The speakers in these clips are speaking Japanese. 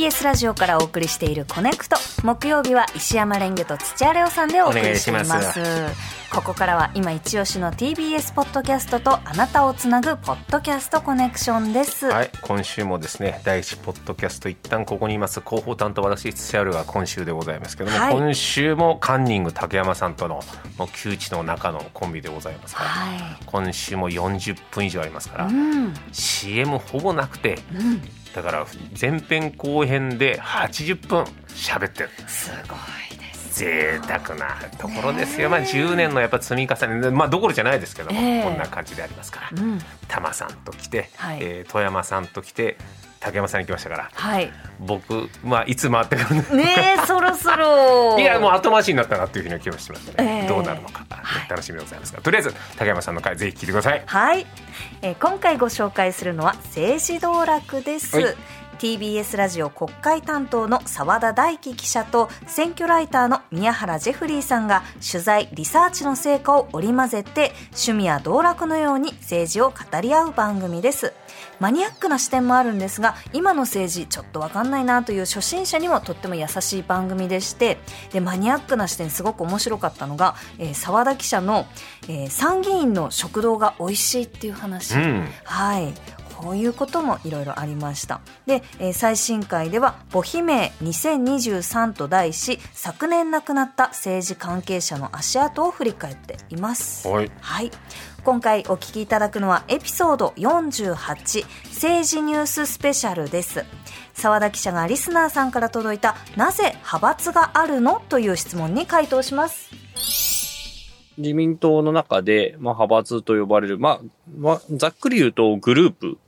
TBS ラジオからお送りしているコネクト。木曜日は石山レンゲと土屋レオさんでお送りしています。ここからは今一押しの TBS ポッドキャストとあなたをつなぐポッドキャストコネクションです。はい今週もですね第一ポッドキャスト一旦ここにいます。広報担当私土屋レオが今週でございますけども、はい、今週もカンニング竹山さんとのもう窮地の中のコンビでございますから、はい、今週も40分以上ありますから、うん、CM ほぼなくて、うんだから前編後編で80分喋ってる。すごいです。贅沢なところですよ、まあ、10年のやっぱ積み重ね。まあどころじゃないですけども、えー、こんな感じでありますから、うん、タマさんと来て、はい、えー、富山さんと来て竹山さんに来ましたから、はい、僕、まあ、いつ回ってくるねそろそろいやもう後回しになったなっていうふうに気がしてますね、えー、どうなるのか、楽しみでございますが。とりあえず竹山さんの回ぜひ聞いてください。はい、えー、今回ご紹介するのは政治道楽です、はい TBS ラジオ国会担当の澤田大樹記者と選挙ライターの宮原ジェフリーさんが取材リサーチの成果を織り交ぜて趣味や道楽のように政治を語り合う番組です。マニアックな視点もあるんですが今の政治ちょっと分かんないなという初心者にもとっても優しい番組でしてでマニアックな視点すごく面白かったのが澤、えー、田記者の、えー、参議院の食堂が美味しいっていう話、うん、はいこういうこともいろいろありました。で、えー、最新回では「母姫2023」と題し昨年亡くなった政治関係者の足跡を振り返っています。はい、はい、今回お聞きいただくのはエピソード48政治ニューススペシャルです。澤田記者がリスナーさんから届いたなぜ派閥があるの？という質問に回答します自民党の中で、まあ、派閥と呼ばれる、まあ、まあ、ざっくり言うとグループ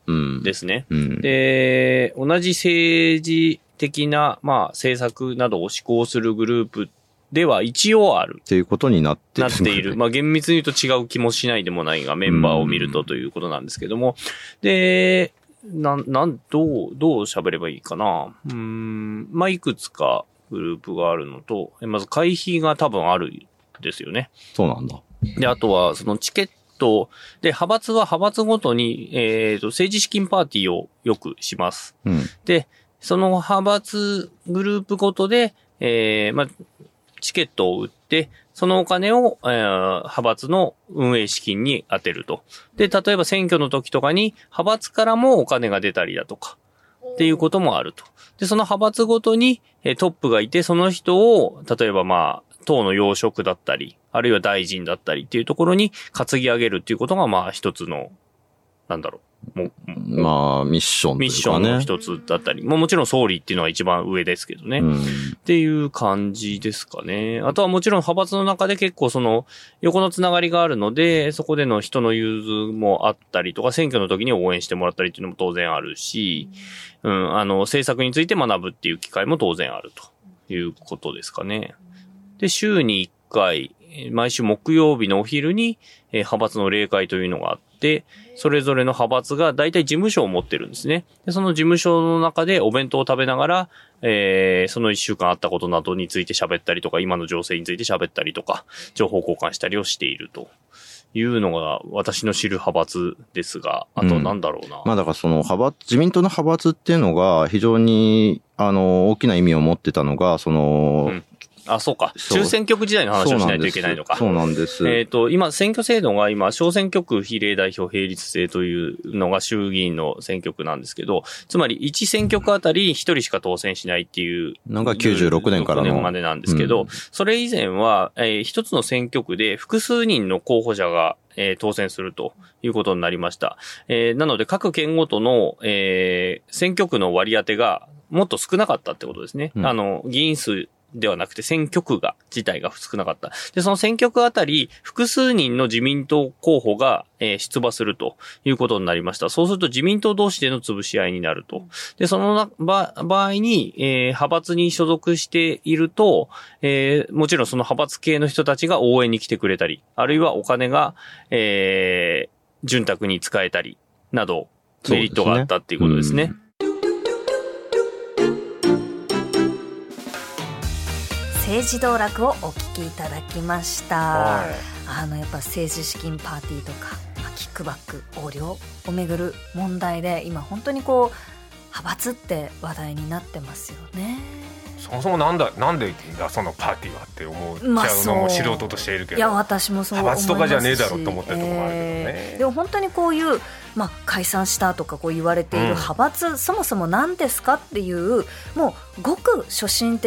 ですね。うんうん、で、同じ政治的な、まあ、政策などを施行するグループでは一応ある。っていうことになってなっている。まあ厳密に言うと違う気もしないでもないが、メンバーを見るとということなんですけども。で、なん、なん、どう、どう喋ればいいかな。うん、まあいくつかグループがあるのと、まず会費が多分あるですよね。そうなんだ。で、あとは、そのチケット、で、派閥は派閥ごとに、えっ、ー、と、政治資金パーティーをよくします。うん、で、その派閥グループごとで、えー、まあ、チケットを売って、そのお金を、えー、派閥の運営資金に充てると。で、例えば選挙の時とかに派閥からもお金が出たりだとか、っていうこともあると。で、その派閥ごとに、えー、トップがいて、その人を、例えばまあ、党の要職だったり、あるいは大臣だったりっていうところに担ぎ上げるっていうことが、まあ一つの、なんだろう。もまあ、ミッション、ね、ミッションの一つだったり。ももちろん総理っていうのは一番上ですけどね。うん、っていう感じですかね。あとはもちろん派閥の中で結構その、横のつながりがあるので、そこでの人の融通もあったりとか、選挙の時に応援してもらったりっていうのも当然あるし、うん、あの、政策について学ぶっていう機会も当然あるということですかね。で、週に1回、毎週木曜日のお昼に、え派閥の例会というのがあって、それぞれの派閥が大体事務所を持ってるんですね。でその事務所の中でお弁当を食べながら、えー、その1週間あったことなどについて喋ったりとか、今の情勢について喋ったりとか、情報交換したりをしていると。いうのが私の知る派閥ですが、あとなんだろうな。うん、まあだからその派閥、自民党の派閥っていうのが非常に、あの、大きな意味を持ってたのが、その、うんあ、そうか。中選挙区時代の話をしないといけないのか。そうなんです。えっ、ー、と、今、選挙制度が今、小選挙区比例代表並立制というのが衆議院の選挙区なんですけど、つまり1選挙区あたり1人しか当選しないっていう。のが96年からの。年までなんですけど、うん、それ以前は、えー、一つの選挙区で複数人の候補者がえー、当選するということになりました。えー、なので各県ごとの、えー、選挙区の割り当てがもっと少なかったってことですね。うん、あの、議員数ではなくて選挙区が、自体が少なかった。で、その選挙区あたり、複数人の自民党候補が、えー、出馬するということになりました。そうすると自民党同士での潰し合いになると。で、その場合に、えー、派閥に所属していると、えー、もちろんその派閥系の人たちが応援に来てくれたり、あるいはお金が、えー、潤沢に使えたり、など、メリットがあったっていうことですね。政治道楽をお聞きいただきました、はい、あのやっぱ政治資金パーティーとか、まあ、キックバック横領をめぐる問題で今本当にこう派閥って話題になってますよね。そもそもなんだなんでだそのパーティーはって思っちゃうのも素人としているけど、いや私もそう派閥とかじゃねえだろうと思ってるところもあるけどね、えー、でも本当にこういう、まあ、解散したとかこう言われている派閥、うん、そもそも何ですかっていうもうごく初心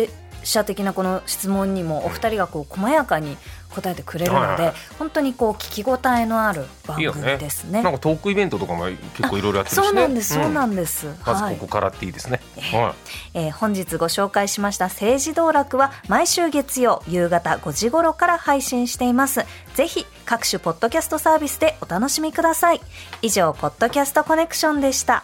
者的なこの質問にもお二人がこう細やかに答えてくれるので、本当にこう聞き応えのある番組ですね。ねなんかトークイベントとかも結構いろいろやってるし、ね、そうなんです、そうなんです。まずここからっていいですね。はい、えー、本日ご紹介しました政治道楽は毎週月曜夕方5時頃から配信しています。ぜひ各種ポッドキャストサービスでお楽しみください。以上ポッドキャストコネクションでした。